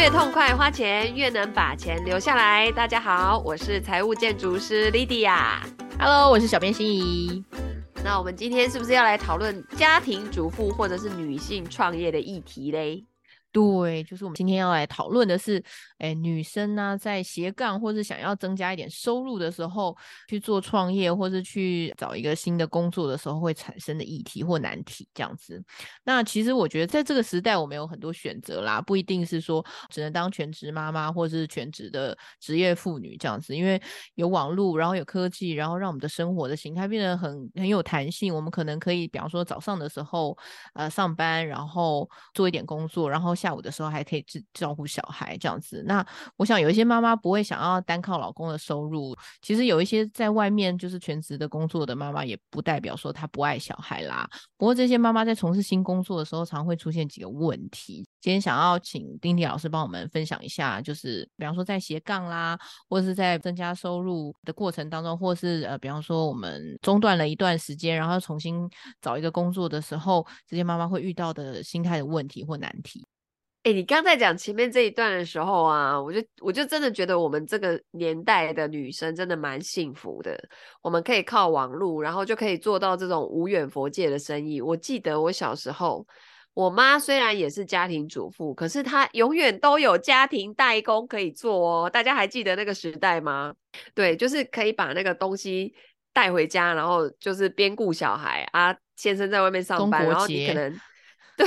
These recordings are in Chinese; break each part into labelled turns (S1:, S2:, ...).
S1: 越痛快花钱，越能把钱留下来。大家好，我是财务建筑师 Lydia。
S2: Hello，我是小编心仪。
S1: 那我们今天是不是要来讨论家庭主妇或者是女性创业的议题嘞？
S2: 对，就是我们今天要来讨论的是，哎，女生呢、在斜杠或是想要增加一点收入的时候，去做创业或是去找一个新的工作的时候，会产生的议题或难题这样子。那其实我觉得，在这个时代，我们有很多选择啦，不一定是说只能当全职妈妈或者是全职的职业妇女这样子，因为有网络，然后有科技，然后让我们的生活的形态变得很很有弹性。我们可能可以，比方说早上的时候，呃，上班，然后做一点工作，然后。下午的时候还可以照照顾小孩这样子，那我想有一些妈妈不会想要单靠老公的收入，其实有一些在外面就是全职的工作的妈妈，也不代表说她不爱小孩啦。不过这些妈妈在从事新工作的时候，常会出现几个问题。今天想要请丁丁老师帮我们分享一下，就是比方说在斜杠啦，或者是在增加收入的过程当中，或是呃，比方说我们中断了一段时间，然后重新找一个工作的时候，这些妈妈会遇到的心态的问题或难题。
S1: 哎、欸，你刚才讲前面这一段的时候啊，我就我就真的觉得我们这个年代的女生真的蛮幸福的。我们可以靠网络，然后就可以做到这种无远佛界的生意。我记得我小时候，我妈虽然也是家庭主妇，可是她永远都有家庭代工可以做哦。大家还记得那个时代吗？对，就是可以把那个东西带回家，然后就是边顾小孩啊，先生在外面上班，然后你可能 对。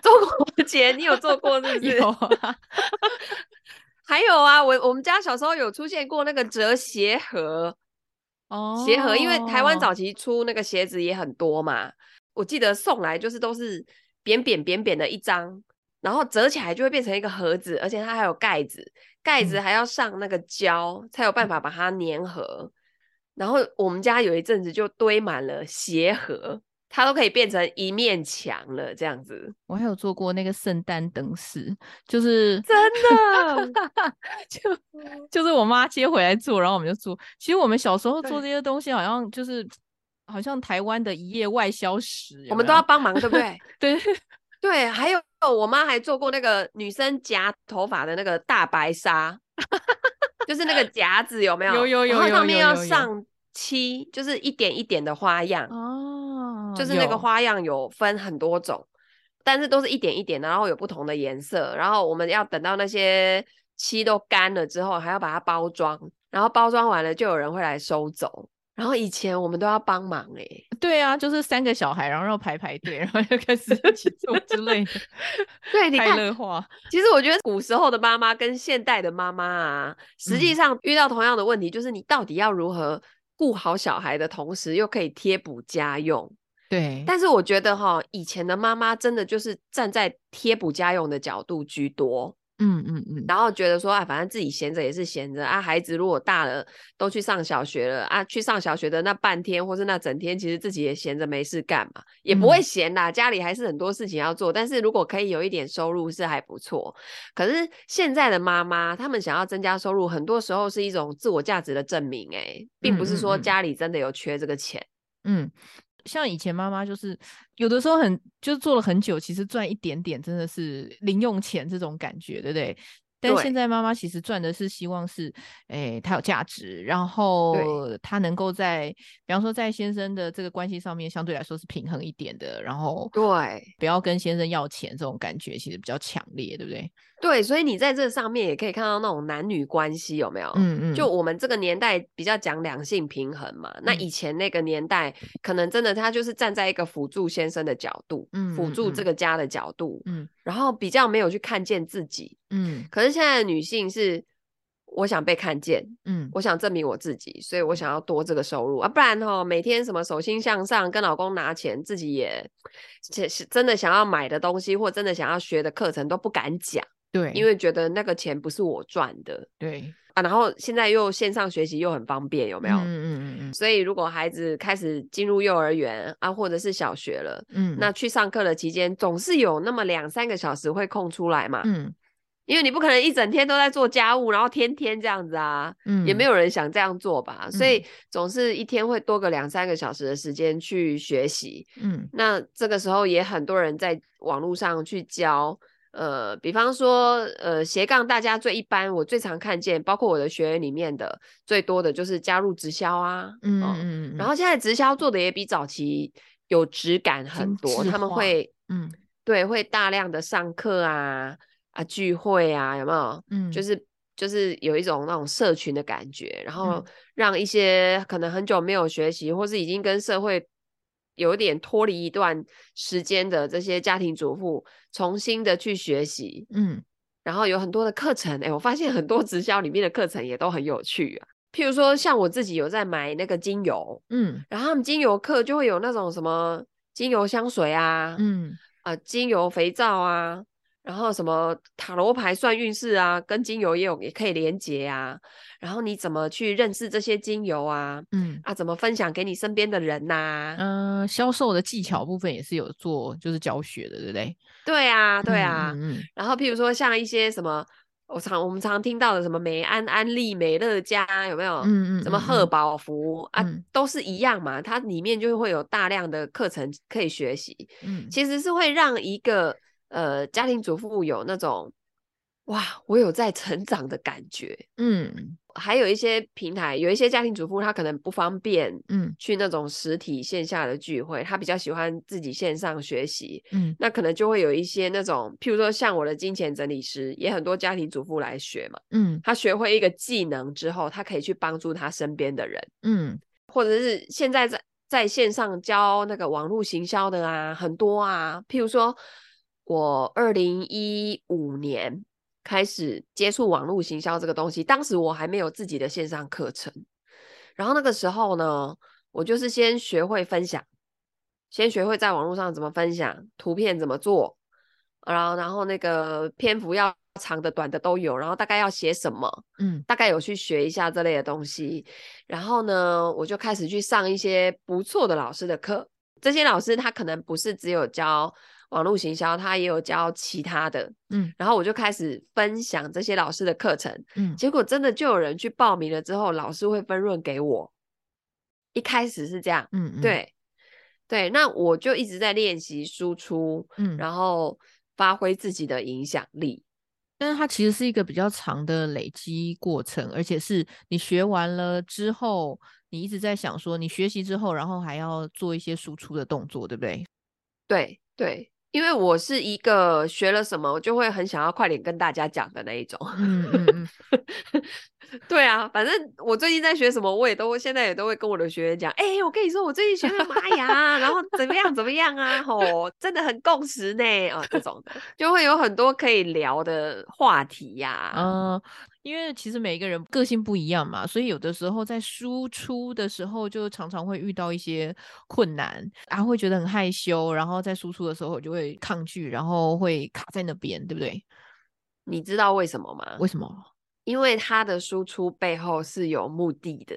S1: 中国结，你有做过是不是？有啊，还有啊，我我们家小时候有出现过那个折鞋盒哦，鞋盒，因为台湾早期出那个鞋子也很多嘛，我记得送来就是都是扁扁扁扁的一张，然后折起来就会变成一个盒子，而且它还有盖子，盖子还要上那个胶、嗯、才有办法把它粘合，然后我们家有一阵子就堆满了鞋盒。它都可以变成一面墙了，这样子。
S2: 我还有做过那个圣诞灯饰，就是
S1: 真的，
S2: 就就是我妈接回来做，然后我们就做。其实我们小时候做这些东西，好像就是好像台湾的一夜外销史，有有？
S1: 我们都要帮忙，对不对？
S2: 对
S1: 对，还有我妈还做过那个女生夹头发的那个大白纱，就是那个夹子，有没有？
S2: 有有有，有，有，有，有，有，
S1: 然后上面要上漆，就是一点一点的花样哦。就是那个花样有分很多种，但是都是一点一点的，然后有不同的颜色。然后我们要等到那些漆都干了之后，还要把它包装。然后包装完了，就有人会来收走。然后以前我们都要帮忙哎、欸，
S2: 对啊，就是三个小孩，然后要排排队，然后就开始一起做之类的。
S1: 对，你看，
S2: 太乐化。
S1: 其实我觉得古时候的妈妈跟现代的妈妈啊，实际上遇到同样的问题，就是你到底要如何顾好小孩的同时，又可以贴补家用。
S2: 对，
S1: 但是我觉得哈，以前的妈妈真的就是站在贴补家用的角度居多，
S2: 嗯嗯嗯，然
S1: 后觉得说啊，反正自己闲着也是闲着啊，孩子如果大了都去上小学了啊，去上小学的那半天或是那整天，其实自己也闲着没事干嘛，也不会闲啦，嗯，家里还是很多事情要做。但是如果可以有一点收入是还不错。可是现在的妈妈，她们想要增加收入，很多时候是一种自我价值的证明，哎，并不是说家里真的有缺这个钱，
S2: 嗯。嗯像以前妈妈就是有的时候很就是做了很久，其实赚一点点真的是零用钱这种感觉，对不对？但现。在妈妈其实赚的是希望是，诶，她有价值，然后她能够在，比方说在先生的这个关系上面相对来说是平衡一点的，然后
S1: 对，
S2: 不要跟先生要钱这种感觉其实比较强烈，对不对？
S1: 对，所以你在这上面也可以看到那种男女关系有没有？嗯？嗯，就我们这个年代比较讲两性平衡嘛，嗯，那以前那个年代可能真的他就是站在一个辅助先生的角度，嗯，辅助这个家的角度，嗯，然后比较没有去看见自己，嗯，可是现在的女性是我想被看见，嗯，我想证明我自己，所以我想要多这个收入。啊，不然哦，每天什么手心向上跟老公拿钱，自己也是真的想要买的东西或真的想要学的课程都不敢讲。
S2: 对，
S1: 因为觉得那个钱不是我赚的，
S2: 对。
S1: 啊，然后现在又线上学习又很方便，有没有？嗯
S2: 嗯嗯嗯。
S1: 所以如果孩子开始进入幼儿园啊，或者是小学了，嗯，那去上课的期间总是有那么两三个小时会空出来嘛，嗯，因为你不可能一整天都在做家务，然后天天这样子啊，嗯，也没有人想这样做吧，所以总是一天会多个两三个小时的时间去学习，嗯，那这个时候也很多人在网络上去教。呃，比方说，呃，斜杠大家最一般，我最常看见，包括我的学员里面的最多的就是加入直销啊，
S2: 嗯嗯嗯，
S1: 然后。现在直销做的也比早期有质感很多，他们会，嗯，对，会大量的上课啊啊聚会啊，有没有？嗯，就是就是有一种那种社群的感觉，然后让一些可能很久没有学习，或是已经跟社会。有点脱离一段时间的这些家庭主妇，重新的去学习，嗯，然后有很多的课程，哎，我发现很多直销里面的课程也都很有趣啊。譬如说，像我自己有在买那个精油，嗯，然后他们精油课就会有那种什么精油香水啊，嗯，啊、呃，精油肥皂啊。然后什么塔罗牌算运势啊，跟精油也有也可以连接啊。然后你怎么去认识这些精油啊？嗯啊，怎么分享给你身边的人呐、啊？嗯、呃，销售的技巧部分也是有做，就是教学的，对不对？对啊，对啊。嗯，嗯，嗯。然后譬如说像一些什么，我常我们常听到的什么美安、安利、美乐家，有没有？嗯嗯，嗯。什么贺宝福、嗯、啊，都是一样嘛。它里面就会有大量的课程可以学习。嗯，其实是会让一个。呃，家庭主妇有那种哇，我有在成长的感觉。嗯，还有一些平台，有一些家庭主妇，她可能不方便，嗯，去那种实体线下的聚会，她比较喜欢自己线上学习。嗯，那可能就会有一些那种，譬如说像我的金钱整理师，也很多家庭主妇来学嘛。嗯，她学会一个技能之后，她可以去帮助她身边的人。嗯，或者是现在在在线上教那个网络行销的啊，很多啊，譬如说。我二零一五年开始接触网络行销这个东西，当时我还没有自己的线上课程，然后那个时候呢，我就是先学会分享，先学会在网络上怎么分享，图片怎么做，然后然后那个篇幅要长的短的都有，然后大概要写什么，嗯，大概有去学一下这类的东西，然后呢，我就开始去上一些不错的老师的课，这些老师他可能不是只有教。网络行销，他也有教其他的，嗯，然后我就开始分享这些老师的课程，嗯，结果真的就有人去报名了，之后老师会分润给我。一开始是这样，嗯，嗯，对，对，那我就一直在练习输出，嗯，然后发挥自己的影响力。但是它其实是一个比较长的累积过程，而且是你学完了之后，你一直在想说，你学习之后，然后还要做一些输出的动作，对不对？对，对。因为我是一个学了什么，我就会很想要快点跟大家讲的那一种。嗯嗯嗯，对啊，反正我最近在学什么，我也都现在也都会跟我的学员讲。哎、欸，我跟你说，我最近学了玛雅，然后怎么样怎么样啊？吼，真的很共识呢啊，这种的就会有很多可以聊的话题呀、啊。嗯。因为其实每一个人个性不一样嘛，所以有的时候在输出的时候就常常会遇到一些困难，啊，会觉得很害羞，然后在输出的时候就会抗拒，然后会卡在那边，对不对？你知道为什么吗？为什么？因为他的输出背后是有目的的。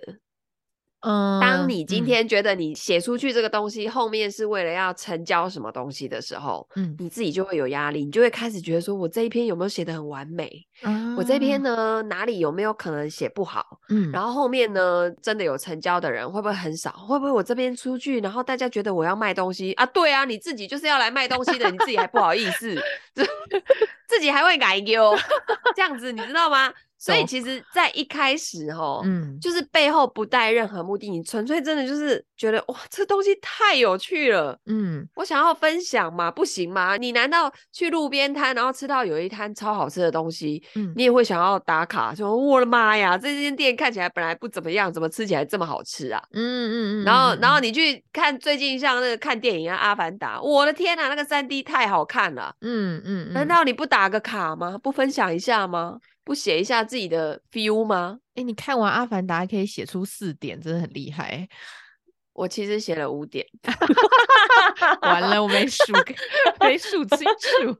S1: 嗯，当你今天觉得你写出去这个东西、嗯、后面是为了要成交什么东西的时候，嗯，你自己就会有压力，你就会开始觉得说，我这一篇有没有写得很完美？嗯，我这篇呢哪里有没有可能写不好？嗯，然后后面呢真的有成交的人会不会很少？会不会我这边出去，然后大家觉得我要卖东西啊？对啊，你自己就是要来卖东西的，你自己还不好意思，自己还会改丢，这样子你知道吗？所以其实，在一开始哦，嗯，就是背后不带任何目的，你纯粹真的就是觉得哇，这东西太有趣了，嗯，我想要分享嘛，不行吗？你难道去路边摊，然后吃到有一摊超好吃的东西，嗯，你也会想要打卡，说我的妈呀，这间店看起来本来不怎么样，怎么吃起来这么好吃啊？嗯嗯嗯，然后然后你去看最近像那个看电影啊，《阿凡达》，我的天哪，那个三 D 太好看了，嗯嗯，难道你不打个卡吗？不分享一下吗？不写一下自己的 feel 吗？哎、欸，你看完《阿凡达》可以写出四点，真的很厉害。我其实写了五点，完了，我没 数，没数清楚。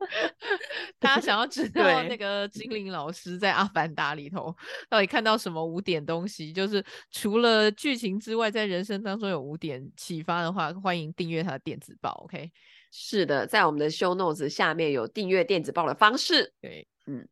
S1: 大家想要知道那个精灵老师在《阿凡达》里头到底看到什么五点东西？就是除了剧情之外，在人生当中有五点启发的话，欢迎订阅他的电子报。OK，是的，在我们的 show notes 下面有订阅电子报的方式。对，嗯。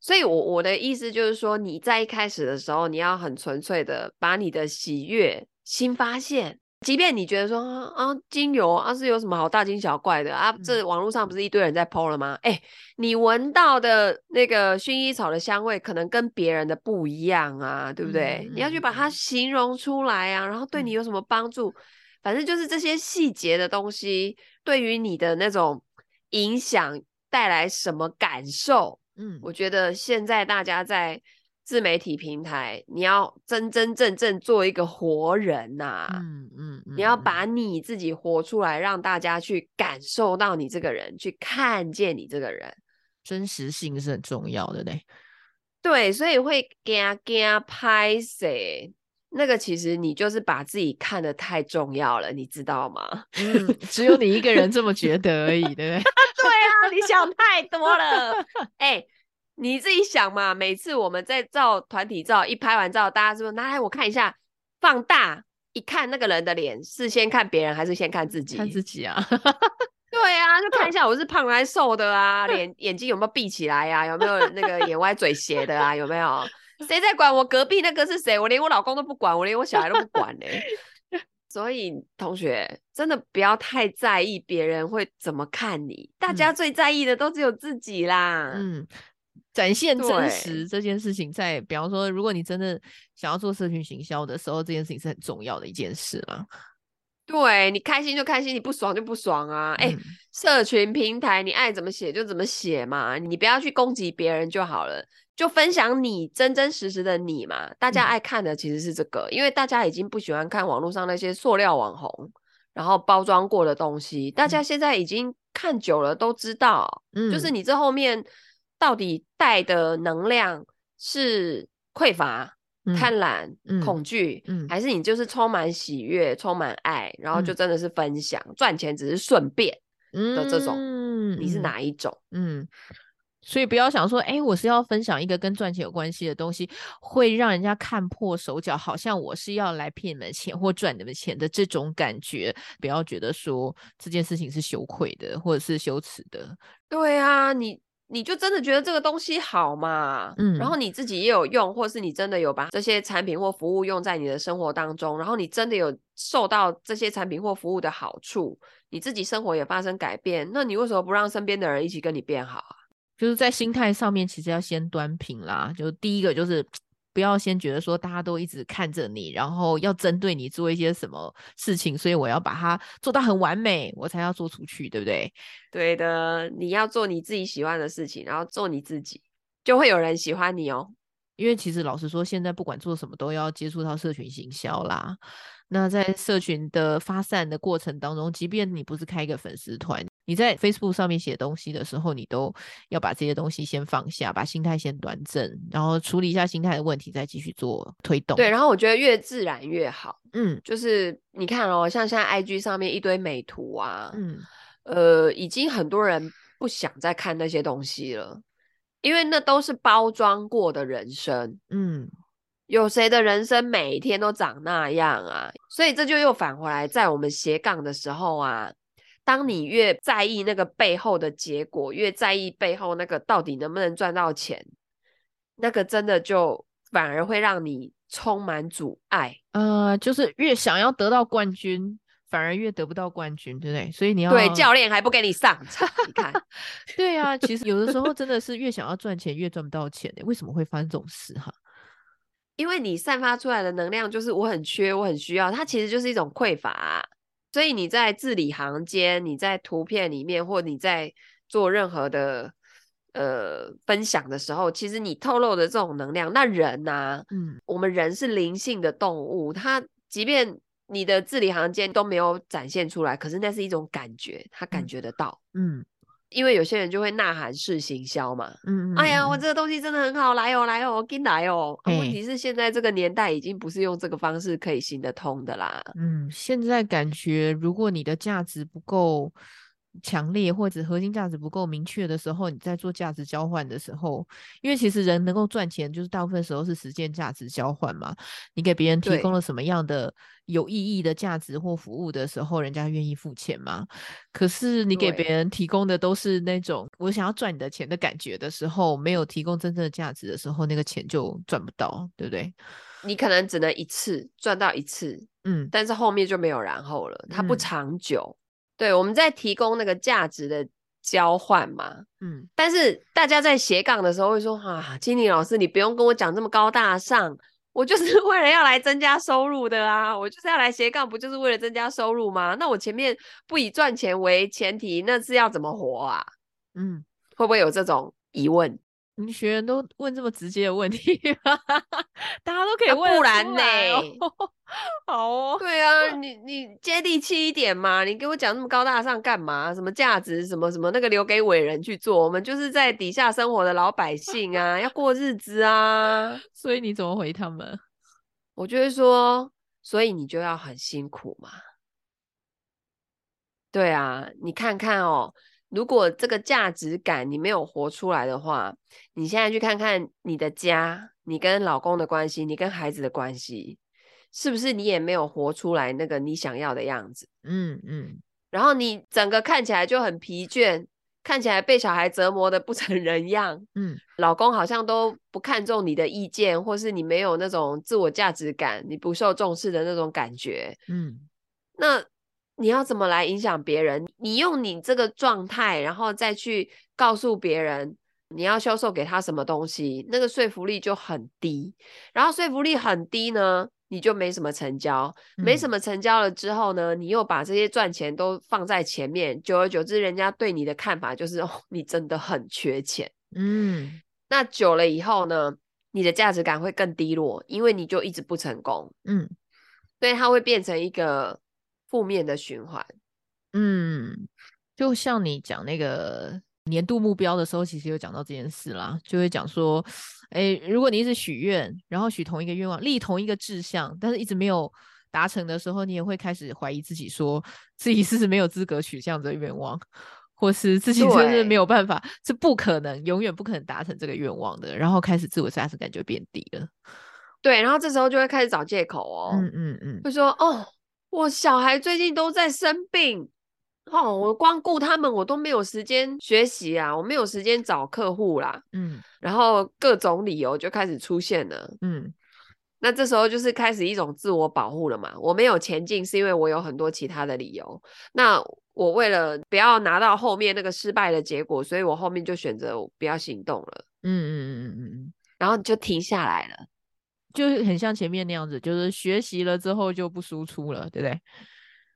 S1: 所以我，我我的意思就是说，你在一开始的时候，你要很纯粹的把你的喜悦、新发现，即便你觉得说啊，精油啊是有什么好大惊小怪的啊？这网络上不是一堆人在 po 了吗？哎、你闻到的那个薰衣草的香味，可能跟别人的不一样啊，对不对？嗯、你要去把它形容出来啊，然后对你有什么帮助？嗯、反正就是这些细节的东西，对于你的那种影响带来什么感受？嗯，我觉得现在大家在。自媒体平台，你要真真正正做一个活人呐、啊嗯，嗯嗯，你要把你自己活出来，让大家去感受到你这个人，去看见你这个人，
S2: 真实性是很重要的嘞。
S1: 对，所以会惊惊拍谁？那个其实你就是把自己看得太重要了，你知道吗？
S2: 嗯，只有你一个人这么觉得而已，对不对？对
S1: 啊，你想太多了，哎、欸。你自己想嘛，每次我们在照团体照，一拍完照，大家是不是拿来我看一下，放大一看那个人的脸，是先看别人还是先看自己？
S2: 看自己 啊。
S1: 对啊，就看一下我是胖还是瘦的啊，脸眼睛有没有闭起来呀、啊？有没有那个眼歪嘴斜的啊？有没有？谁在管我隔壁那个是谁？我连我老公都不管，我连我小孩都不管呢、欸。所以同学真的不要太在意别人会怎么看你，大家最在意的都只有自己啦。嗯。
S2: 展现真实这件事情在，在比方说，如果你真的想要做社群行销的时候，这件事情是很重要的一件事啦。
S1: 对，你开心就开心，你不爽就不爽啊！哎、嗯欸，社群平台你爱怎么写就怎么写嘛，你不要去攻击别人就好了，就分享你真真实实的你嘛。大家爱看的其实是这个，嗯、因为大家已经不喜欢看网络上那些塑料网红，然后包装过的东西，大家现在已经看久了都知道，嗯，就是你这后面。到底带的能量是匮乏、嗯、贪婪、嗯、恐惧，嗯、还是你就是充满喜悦、充满爱，然后就真的是分享、嗯、赚钱只是顺便的这种？嗯、你是哪一种？
S2: 嗯，所以不要想说，哎、欸，我是要分享一个跟赚钱有关系的东西，会让人家看破手脚，好像我是要来骗你们钱或赚你们钱的这种感觉。不要觉得说这件事情是羞愧的，或者是羞耻的。
S1: 对啊，你。你就真的觉得这个东西好嘛？嗯，然后你自己也有用，或是你真的有把这些产品或服务用在你的生活当中，然后你真的有受到这些产品或服务的好处，你自己生活也发生改变，那你为什么不让身边的人一起跟你变好啊？
S2: 就是在心态上面，其实要先端平啦。就第一个就是。不要先觉得说大家都一直看着你，然后要针对你做一些什么事情，所以我要把它做到很完美，我才要做出去，对不对？
S1: 对的，你要做你自己喜欢的事情，然后做你自己，就会有人喜欢你哦。
S2: 因为其实老实说，现在不管做什么，都要接触到社群行销啦。那在社群的发散的过程当中，即便你不是开一个粉丝团，你在 Facebook 上面写东西的时候，你都要把这些东西先放下，把心态先端正，然后处理一下心态的问题，再继续做推动。
S1: 对，然后我觉得越自然越好。嗯，就是你看哦，像现在 IG 上面一堆美图啊，嗯，呃，已经很多人不想再看那些东西了，因为那都是包装过的人生。嗯。有谁的人生每天都长那样啊？所以这就又返回来，在我们斜杠的时候啊，当你越在意那个背后的结果，越在意背后那个到底能不能赚到钱，那个真的就反而会让你充满阻碍。
S2: 呃，就是越想要得到冠军，反而越得不到冠军，对不对？所以你要
S1: 对教练还不给你上场，你看，
S2: 对啊，其实有的时候真的是越想要赚钱，越赚不到钱的。为什么会发生这种事哈？
S1: 因为你散发出来的能量就是我很缺，我很需要，它其实就是一种匮乏啊。所以你在字里行间，你在图片里面，或你在做任何的呃分享的时候，其实你透露的这种能量，那人呐、啊，嗯，我们人是灵性的动物，它即便你的字里行间都没有展现出来，可是那是一种感觉，他感觉得到，嗯。嗯因为有些人就会呐喊式行销嘛，嗯，嗯，哎呀，我这个东西真的很好，来哦，来哦，跟来哦。啊、问题是现在这个年代已经不是用这个方式可以行得通的啦。
S2: 嗯，现在感觉如果你的价值不够。强烈或者核心价值不够明确的时候，你在做价值交换的时候，因为其实人能够赚钱，就是大部分时候是实践价值交换嘛。你给别人提供了什么样的有意义的价值或服务的时候，人家愿意付钱吗？可是你给别人提供的都是那种我想要赚你的钱的感觉的时候，没有提供真正的价值的时候，那个钱就赚不到，对不对？
S1: 你可能只能一次赚到一次，
S2: 嗯，
S1: 但是后面就没有然后了，它不长久。嗯、对，我们在提供那个价值的交换嘛，
S2: 嗯，
S1: 但是大家在斜杠的时候会说啊，金玲老师，你不用跟我讲这么高大上，我就是为了要来增加收入的啊，我就是要来斜杠，不就是为了增加收入吗？那我前面不以赚钱为前提，那是要怎么活啊？
S2: 嗯，
S1: 会不会有这种疑问？
S2: 你学员都问这么直接的问题，大家都可以问，
S1: 不然呢？
S2: 好哦，
S1: 对啊，你你接地气一点嘛，你给我讲那么高大上干嘛？什么价值？什么什么那个留给伟人去做？我们就是在底下生活的老百姓啊，要过日子啊。
S2: 所以你怎么回他们？
S1: 我就会说，所以你就要很辛苦嘛。对啊，你看看哦。如果这个价值感你没有活出来的话，你现在去看看你的家，你跟老公的关系，你跟孩子的关系，是不是你也没有活出来那个你想要的样子？
S2: 嗯嗯。
S1: 然后你整个看起来就很疲倦，看起来被小孩折磨的不成人样。
S2: 嗯。
S1: 老公好像都不看重你的意见，或是你没有那种自我价值感，你不受重视的那种感觉。
S2: 嗯。
S1: 那。你要怎么来影响别人？你用你这个状态，然后再去告诉别人你要销售给他什么东西，那个说服力就很低。然后说服力很低呢，你就没什么成交，嗯、没什么成交了之后呢，你又把这些赚钱都放在前面，久而久之，人家对你的看法就是 哦，你真的很缺钱。
S2: 嗯，
S1: 那久了以后呢，你的价值感会更低落，因为你就一直不成功。
S2: 嗯，
S1: 所以它会变成一个。负面的循环，
S2: 嗯，就像你讲那个年度目标的时候，其实有讲到这件事啦，就会讲说，哎，如果你一直许愿，然后许同一个愿望，立同一个志向，但是一直没有达成的时候，你也会开始怀疑自己说，说自己是不是没有资格许这样的愿望，或是自己是不是没有办法，是不可能，永远不可能达成这个愿望的，然后开始自我价值感就变低了。
S1: 对，然后这时候就会开始找借口哦，
S2: 嗯嗯嗯，
S1: 会说哦。我小孩最近都在生病，哦，我光顾他们，我都没有时间学习啊，我没有时间找客户啦，
S2: 嗯，
S1: 然后各种理由就开始出现了，
S2: 嗯，
S1: 那这时候就是开始一种自我保护了嘛，我没有前进是因为我有很多其他的理由，那我为了不要拿到后面那个失败的结果，所以我后面就选择不要行动了，
S2: 嗯嗯嗯嗯嗯，
S1: 然后就停下来了。
S2: 就是很像前面那样子，就是学习了之后就不输出了，对不对？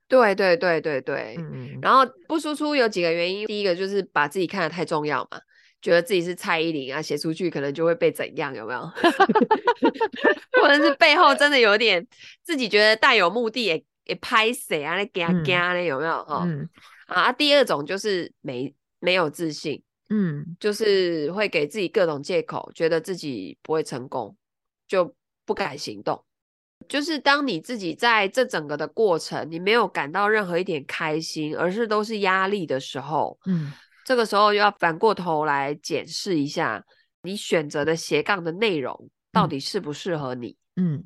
S1: 对对对对对。
S2: 嗯，
S1: 然后不输出有几个原因，第一个就是把自己看得太重要嘛，觉得自己是蔡依林啊，写出去可能就会被怎样，有没有？或者是背后真的有点自己觉得带有目的也也拍谁啊，那嘎嘎的有没有？哈、
S2: 嗯，
S1: 啊，第二种就是没没有自信，
S2: 嗯，
S1: 就是会给自己各种借口，觉得自己不会成功，就。不敢行动，就是当你自己在这整个的过程，你没有感到任何一点开心，而是都是压力的时候，
S2: 嗯，
S1: 这个时候又要反过头来检视一下你选择的斜杠的内容到底适不适合你，
S2: 嗯，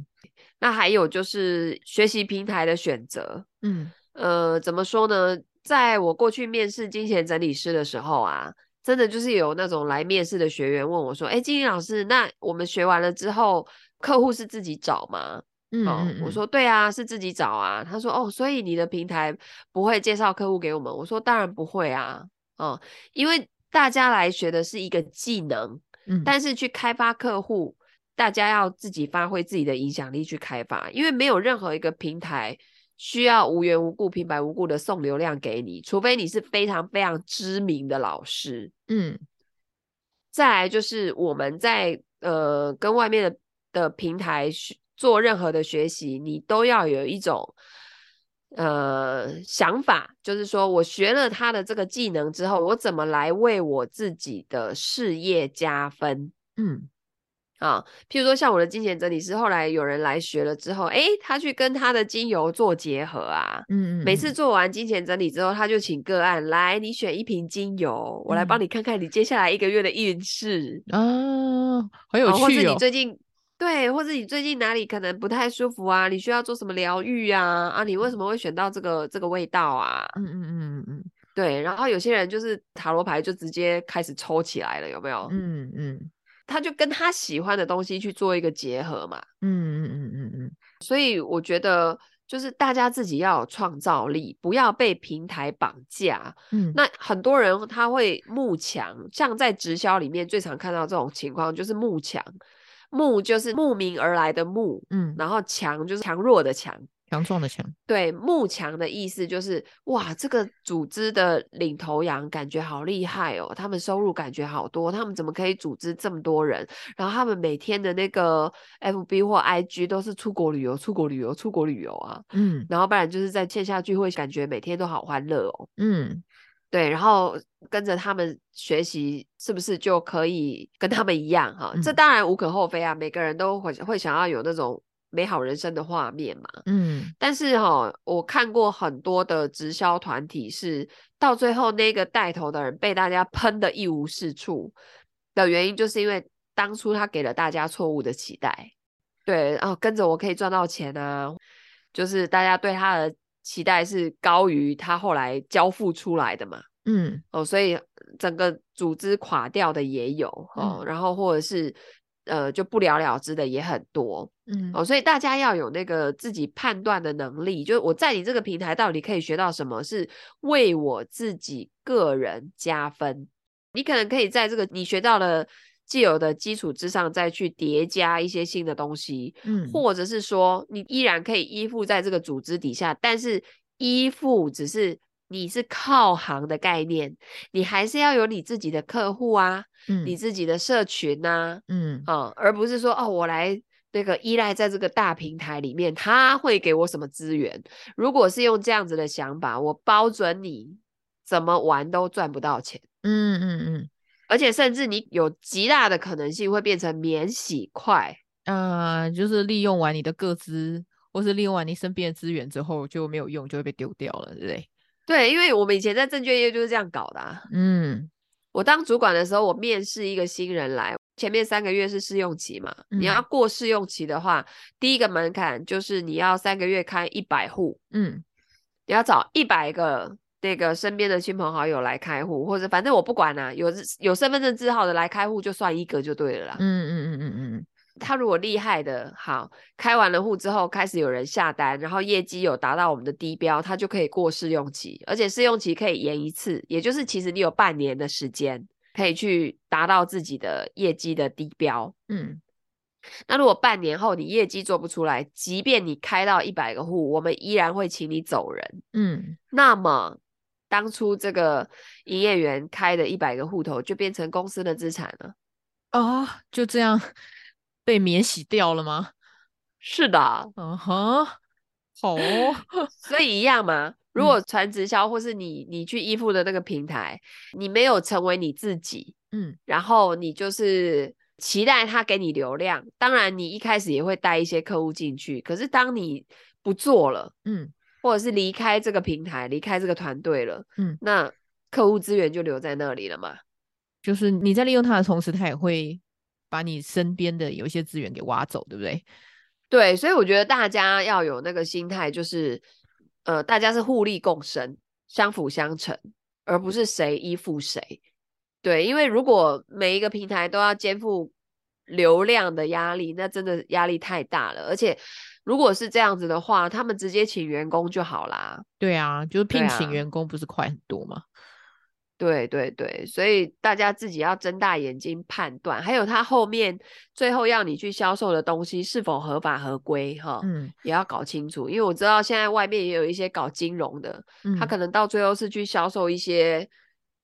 S1: 那还有就是学习平台的选择，
S2: 嗯，
S1: 呃，怎么说呢？在我过去面试金钱整理师的时候啊，真的就是有那种来面试的学员问我说：“哎，金英老师，那我们学完了之后。”客户是自己找吗？
S2: 嗯，嗯，嗯，
S1: 哦，我说对啊，是自己找啊。他说哦，所以你的平台不会介绍客户给我们？我说当然不会啊，哦，因为大家来学的是一个技能，
S2: 嗯，
S1: 但是去开发客户，大家要自己发挥自己的影响力去开发，因为没有任何一个平台需要无缘无故、平白无故的送流量给你，除非你是非常非常知名的老师，
S2: 嗯。
S1: 再来就是我们在呃跟外面的。的平台做任何的学习，你都要有一种呃想法，就是说我学了他的这个技能之后，我怎么来为我自己的事业加分？
S2: 嗯，
S1: 啊，譬如说像我的金钱整理师，后来有人来学了之后，诶，他去跟他的精油做结合啊，
S2: 嗯，嗯，嗯，
S1: 每次做完金钱整理之后，他就请个案来，你选一瓶精油，我来帮你看看你接下来一个月的运势
S2: 啊，很有趣哦，
S1: 或是你最近。对，或者你最近哪里可能不太舒服啊？你需要做什么疗愈啊？啊，你为什么会选到这个这个味道啊？
S2: 嗯嗯嗯嗯嗯，
S1: 对。然后有些人就是塔罗牌就直接开始抽起来了，有没有？
S2: 嗯嗯，
S1: 他就跟他喜欢的东西去做一个结合嘛。
S2: 嗯嗯嗯嗯嗯。
S1: 所以我觉得就是大家自己要有创造力，不要被平台绑架。
S2: 嗯，
S1: 那很多人他会慕强，像在直销里面最常看到这种情况，就是慕强。慕就是慕名而来的慕，
S2: 嗯，
S1: 然后强就是强弱的强。
S2: 强壮的强，
S1: 对，慕强的意思就是哇，这个组织的领头羊感觉好厉害哦，他们收入感觉好多，他们怎么可以组织这么多人？然后他们每天的那个 FB 或 IG 都是出国旅游、出国旅游、出国旅游啊，
S2: 嗯，
S1: 然后不然就是在线下聚会，感觉每天都好欢乐哦，
S2: 嗯，
S1: 对，然后跟着他们学习，是不是就可以跟他们一样哈？
S2: 嗯，
S1: 这当然无可厚非啊，每个人都会会想要有那种。美好人生的画面嘛，
S2: 嗯，
S1: 但是哈、哦，我看过很多的直销团体是到最后那个带头的人被大家喷得一无是处的原因，就是因为当初他给了大家错误的期待，对，然后跟着我可以赚到钱啊，就是大家对他的期待是高于他后来交付出来的嘛，
S2: 嗯，
S1: 哦，所以整个组织垮掉的也有哦，
S2: 嗯、
S1: 然后或者是。呃，就不了了之的也很多，
S2: 嗯，
S1: 哦，所以大家要有那个自己判断的能力，就是我在你这个平台到底可以学到什么，是为我自己个人加分。你可能可以在这个你学到了既有的基础之上，再去叠加一些新的东西，
S2: 嗯，
S1: 或者是说你依然可以依附在这个组织底下，但是依附只是。你是靠行的概念，你还是要有你自己的客户啊，
S2: 嗯，
S1: 你自己的社群呐、啊，
S2: 嗯，
S1: 啊，而不是说哦，我来那个依赖在这个大平台里面，他会给我什么资源？如果是用这样子的想法，我包准你怎么玩都赚不到钱，
S2: 嗯嗯嗯，
S1: 而且甚至你有极大的可能性会变成免洗块，
S2: 啊、呃，就是利用完你的个资，或是利用完你身边的资源之后就没有用，就会被丢掉了，对不对？
S1: 对，因为我们以前在证券业就是这样搞的啊。
S2: 嗯，
S1: 我当主管的时候，我面试一个新人来，前面三个月是试用期嘛。
S2: 嗯，
S1: 你要过试用期的话，第一个门槛就是你要三个月开一百户。
S2: 嗯，
S1: 你要找一百个那个身边的亲朋好友来开户，或者反正我不管啦，有有身份证字号的来开户就算一个就对了啦。
S2: 嗯嗯嗯嗯嗯。
S1: 他如果厉害的，好，开完了户之后，开始有人下单，然后业绩有达到我们的低标，他就可以过试用期，而且试用期可以延一次，也就是其实你有半年的时间可以去达到自己的业绩的低标。
S2: 嗯，
S1: 那如果半年后你业绩做不出来，即便你开到一百个户，我们依然会请你走人。
S2: 嗯，
S1: 那么当初这个营业员开的一百个户头就变成公司的资产了。
S2: 哦，就这样。被免洗掉了吗？
S1: 是的，
S2: 嗯哼，好，
S1: 所以一样嘛。如果传直销或是你你去依附的那个平台，你没有成为你自己，
S2: 嗯，
S1: 然后你就是期待他给你流量，当然你一开始也会带一些客户进去。可是当你不做了，
S2: 嗯，
S1: 或者是离开这个平台，离开这个团队了，
S2: 嗯，
S1: 那客户资源就留在那里了嘛。
S2: 就是你在利用他的同时，他也会。把你身边的有一些资源给挖走，对不对？
S1: 对，所以我觉得大家要有那个心态，就是呃，大家是互利共生、相辅相成，而不是谁依附谁。对，因为如果每一个平台都要肩负流量的压力，那真的压力太大了。而且如果是这样子的话，他们直接请员工就好啦。
S2: 对啊，就是聘请员工不是快很多吗？
S1: 对对对，所以大家自己要睁大眼睛判断，还有他后面最后要你去销售的东西是否合法合规哈，
S2: 嗯，
S1: 也要搞清楚。因为我知道现在外面也有一些搞金融的，
S2: 嗯，
S1: 他可能到最后是去销售一些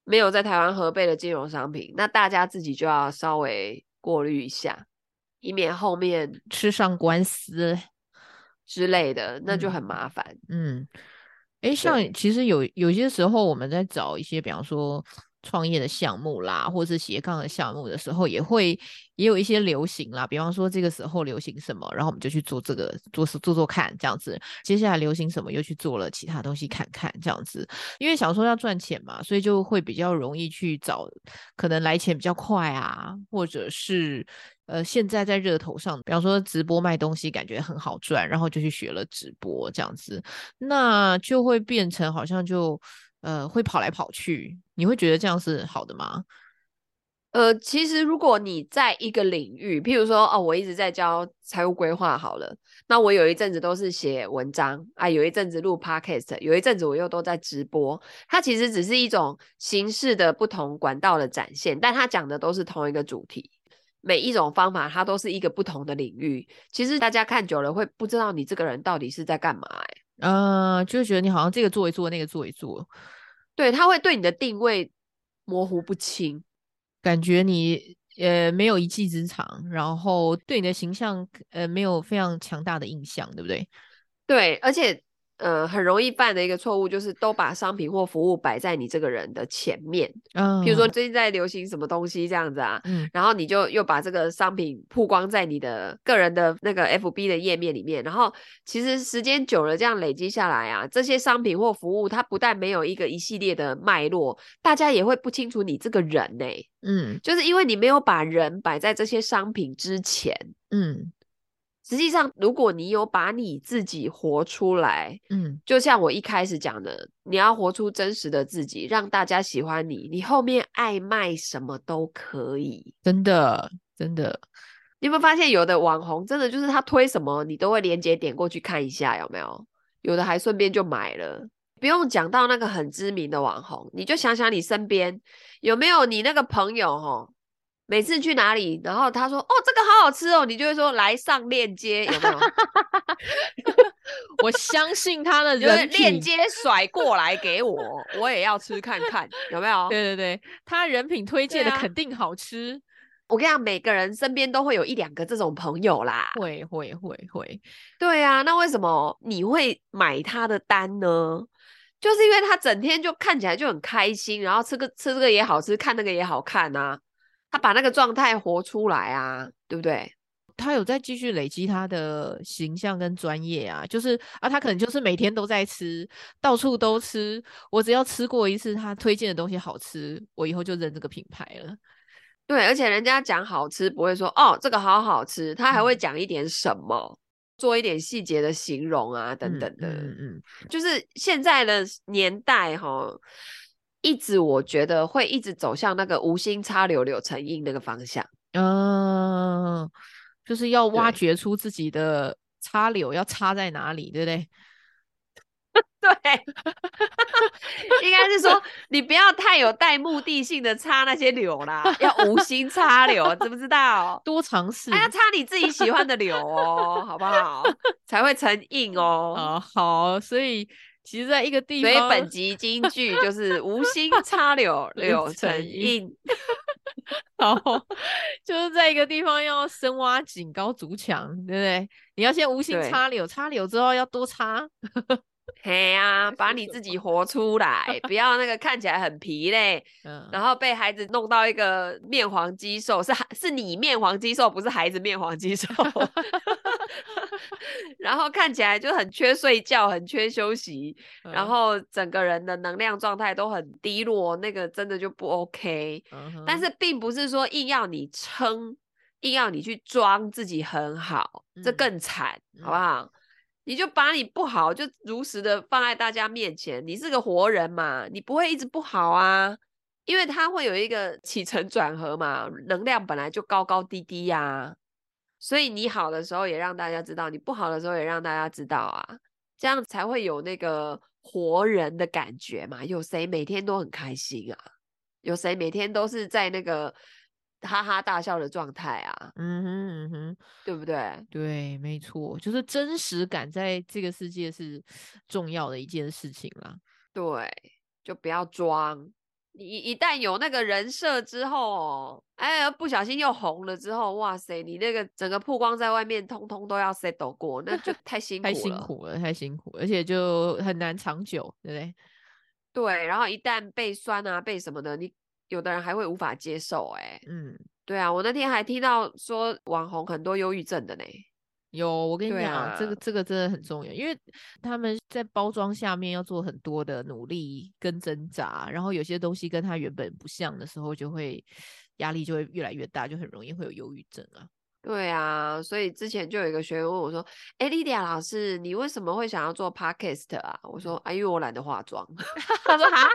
S1: 没有在台湾核备的金融商品，那大家自己就要稍微过滤一下，以免后面
S2: 吃上官司
S1: 之类的，那就很麻烦。
S2: 嗯。嗯哎，像其实有有些时候我们在找一些，比方说创业的项目啦，或者是斜杠的项目的时候，也会也有一些流行啦。比方说这个时候流行什么，然后我们就去做这个，做做做看这样子。接下来流行什么，又去做了其他东西看看这样子。因为想说要赚钱嘛，所以就会比较容易去找可能来钱比较快啊，或者是。呃，现在在热头上，比方说直播卖东西，感觉很好赚，然后就去学了直播这样子，那就会变成好像就呃会跑来跑去，你会觉得这样是好的吗？
S1: 呃，其实如果你在一个领域，譬如说，哦，我一直在教财务规划，好了，那我有一阵子都是写文章啊，有一阵子录 podcast，有一阵子我又都在直播，它其实只是一种形式的不同管道的展现，但它讲的都是同一个主题，每一种方法它都是一个不同的领域。其实大家看久了会不知道你这个人到底是在干嘛，欸，哎，
S2: 呃，就会觉得你好像这个做一做，那个做一做，
S1: 对，他会对你的定位模糊不清。
S2: 感觉你呃没有一技之长，然后对你的形象呃没有非常强大的印象，对不对？
S1: 对，而且。呃，很容易犯的一个错误就是都把商品或服务摆在你这个人的前面。嗯，比如说最近在流行什么东西这样子啊，嗯，然后你就又把这个商品曝光在你的个人的那个 FB 的页面里面，然后其实时间久了这样累积下来啊，这些商品或服务它不但没有一个一系列的脉络，大家也会不清楚你这个人呢。嗯，就是因为你没有把人摆在这些商品之前。嗯。实际上，如果你有把你自己活出来，嗯，就像我一开始讲的，你要活出真实的自己，让大家喜欢你，你后面爱卖什么都可以。
S2: 真的，真的，
S1: 你有没有发现，有的网红真的就是他推什么，你都会连结点过去看一下，有没有？有的还顺便就买了，不用讲到那个很知名的网红，你就想想你身边有没有你那个朋友，齁。每次去哪里，然后他说：“哦，这个好好吃哦。”你就会说：“来上链接，有没有？”
S2: 我相信他的人
S1: 链接甩过来给我，我也要吃看看，有没有？
S2: 对对对，他人品推荐的肯定好吃。啊、
S1: 我跟你讲，每个人身边都会有一两个这种朋友啦。
S2: 会会会会，
S1: 对啊。那为什么你会买他的单呢？就是因为他整天就看起来就很开心，然后吃个吃这个也好吃，看那个也好看啊。他把那个状态活出来啊，对不对？
S2: 他有在继续累积他的形象跟专业啊，就是啊，他可能就是每天都在吃，到处都吃。我只要吃过一次他推荐的东西好吃，我以后就认这个品牌了。
S1: 对，而且人家讲好吃不会说哦，这个好好吃，他还会讲一点什么，嗯、做一点细节的形容啊，等等的。嗯嗯，嗯，就是现在的年代哈。一直我觉得会一直走向那个无心插柳柳成荫那个方向，
S2: 嗯，就是要挖掘出自己的插柳要插在哪里，对不对？
S1: 对，应该是说你不要太有带目的性的插那些柳啦，要无心插柳，知不知道？
S2: 多尝试，
S1: 还要插你自己喜欢的柳哦，好不好？才会成荫哦。
S2: 哦，好，所以。其实在一个地方，
S1: 所以本集金句就是“无心插柳，柳成荫”。
S2: 然后，就是在一个地方要深挖井、高筑墙，对不对？你要先无心插柳，插柳之后要多插。
S1: 嘿呀、啊，把你自己活出来，不要那个看起来很疲累，嗯、然后被孩子弄到一个面黄肌瘦，是是你面黄肌瘦，不是孩子面黄肌瘦。然后看起来就很缺睡觉，很缺休息，嗯、然后整个人的能量状态都很低落，那个真的就不 OK。嗯、但是并不是说硬要你撑，硬要你去装自己很好，这更惨，嗯、好不好？你就把你不好就如实的放在大家面前，你是个活人嘛，你不会一直不好啊，因为它会有一个起承转合嘛，能量本来就高高低低呀、啊，所以你好的时候也让大家知道，你不好的时候也让大家知道啊，这样才会有那个活人的感觉嘛。有谁每天都很开心啊？有谁每天都是在那个？哈哈大笑的状态啊，嗯哼嗯哼，对不对？
S2: 对，没错，就是真实感在这个世界是重要的一件事情啦。
S1: 对，就不要装。你一旦有那个人设之后，哎，不小心又红了之后，哇塞，你那个整个曝光在外面，通通都要 settle 过，那就太辛苦了，
S2: 太辛苦了，太辛苦，而且就很难长久，对不对？
S1: 对，然后一旦被酸啊，被什么的，你。有的人还会无法接受、欸，哎，嗯，对啊，我那天还听到说网红很多忧郁症的呢。
S2: 有，我跟你讲，啊、这个这个真的很重要，因为他们在包装下面要做很多的努力跟挣扎，然后有些东西跟他原本不像的时候，就会压力就会越来越大，就很容易会有忧郁症啊。
S1: 对啊，所以之前就有一个学员问我说：“哎，莉迪亚老师，你为什么会想要做 podcast 啊？”我说：“啊，因为我懒得化妆。”他说：“哈，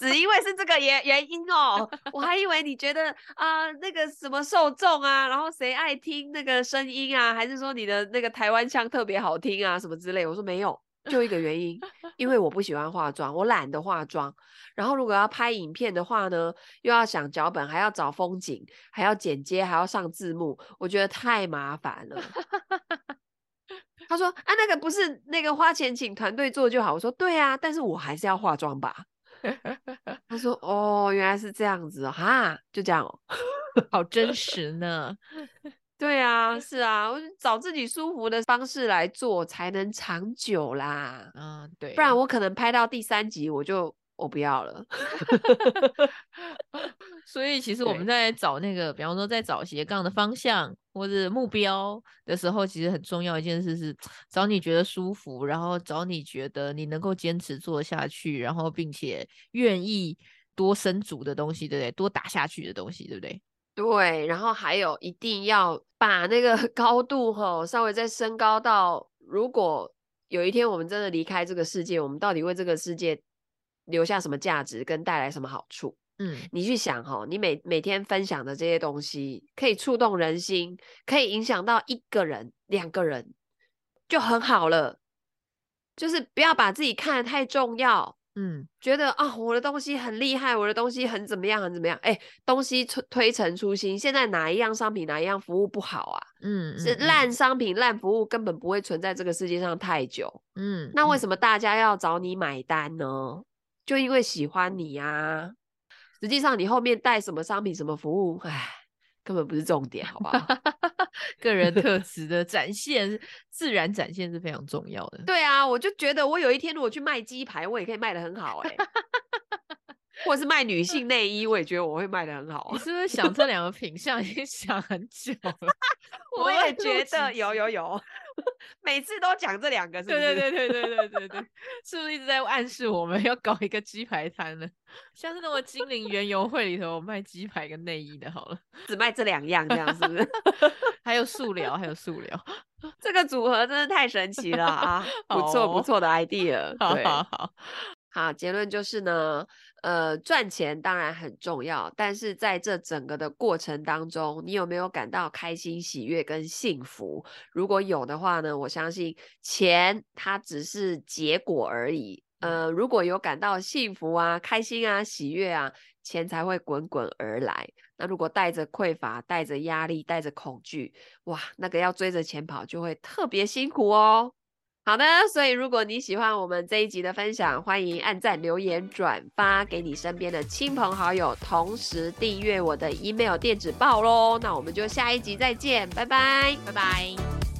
S1: 只因为是这个原原因哦，我还以为你觉得啊、那个什么受众啊，然后谁爱听那个声音啊，还是说你的那个台湾腔特别好听啊，什么之类。”我说：“没有。”就一个原因，因为我不喜欢化妆，我懒得化妆。然后如果要拍影片的话呢，又要想脚本，还要找风景，还要剪接，还要上字幕，我觉得太麻烦了。他说：“啊，那个不是那个花钱请团队做就好。”我说：“对啊，但是我还是要化妆吧。”他说：“哦，原来是这样子哦，哈，就这样哦，
S2: 好真实呢。”
S1: 对啊，是啊，我找自己舒服的方式来做才能长久啦。
S2: 嗯，对，
S1: 不然我可能拍到第三集我就我不要了。
S2: 所以其实我们在找那个，比方说在找斜杠的方向或者目标的时候，其实很重要一件事是找你觉得舒服，然后找你觉得你能够坚持做下去，然后并且愿意多深足的东西，对不对？多打下去的东西，对不对？
S1: 对，然后还有一定要把那个 高度吼稍微再升高到，如果有一天我们真的离开这个世界，我们到底为这个世界留下什么价值跟带来什么好处？
S2: 嗯，
S1: 你去想哦，你每每天分享的这些东西，可以触动人心，可以影响到一个人、两个人，就很好了。就是不要把自己看得太重要。
S2: 嗯，
S1: 觉得啊、哦，我的东西很厉害，我的东西很怎么样，很怎么样？哎，东西推推陈出新，现在哪一样商品，哪一样服务不好啊？
S2: 嗯，
S1: 是烂商品、烂服务，根本不会存在这个世界上太久。
S2: 嗯，
S1: 那为什么大家要找你买单呢？就因为喜欢你啊。实际上，你后面带什么商品、什么服务，哎，根本不是重点，好不好？
S2: 个人特 质的展现，自然展现是非常重要的。
S1: 对啊，我就觉得我有一天如果去卖鸡排，我也可以卖的很好哎、欸。或者是卖女性内衣，我也觉得我会卖的很好。
S2: 你是不是想这两个品相已经想很久了？
S1: 我也觉得有有有，每次都讲这两个是不是？
S2: 对对对对对对对 对，是不是一直在暗示我们要搞一个鸡排摊呢？像是那么精灵园游会里头卖鸡排跟内衣的，好了，
S1: 只卖这两样，这样是不是？
S2: 还有素疗，还有素疗，
S1: 这个组合真的太神奇了啊！不错不错的 idea，对，
S2: 好好好。
S1: 好，结论就是呢，呃，赚钱当然很重要，但是在这整个的过程当中，你有没有感到开心、喜悦跟幸福？如果有的话呢，我相信钱它只是结果而已。呃，如果有感到幸福啊、开心啊、喜悦啊，钱才会滚滚而来。那如果带着匮乏、带着压力、带着恐惧，哇，那个要追着钱跑就会特别辛苦哦。好的，所以如果你喜欢我们这一集的分享，欢迎按赞、留言、转发给你身边的亲朋好友，同时订阅我的 email 电子报喽。那我们就下一集再见，拜拜，
S2: 拜拜。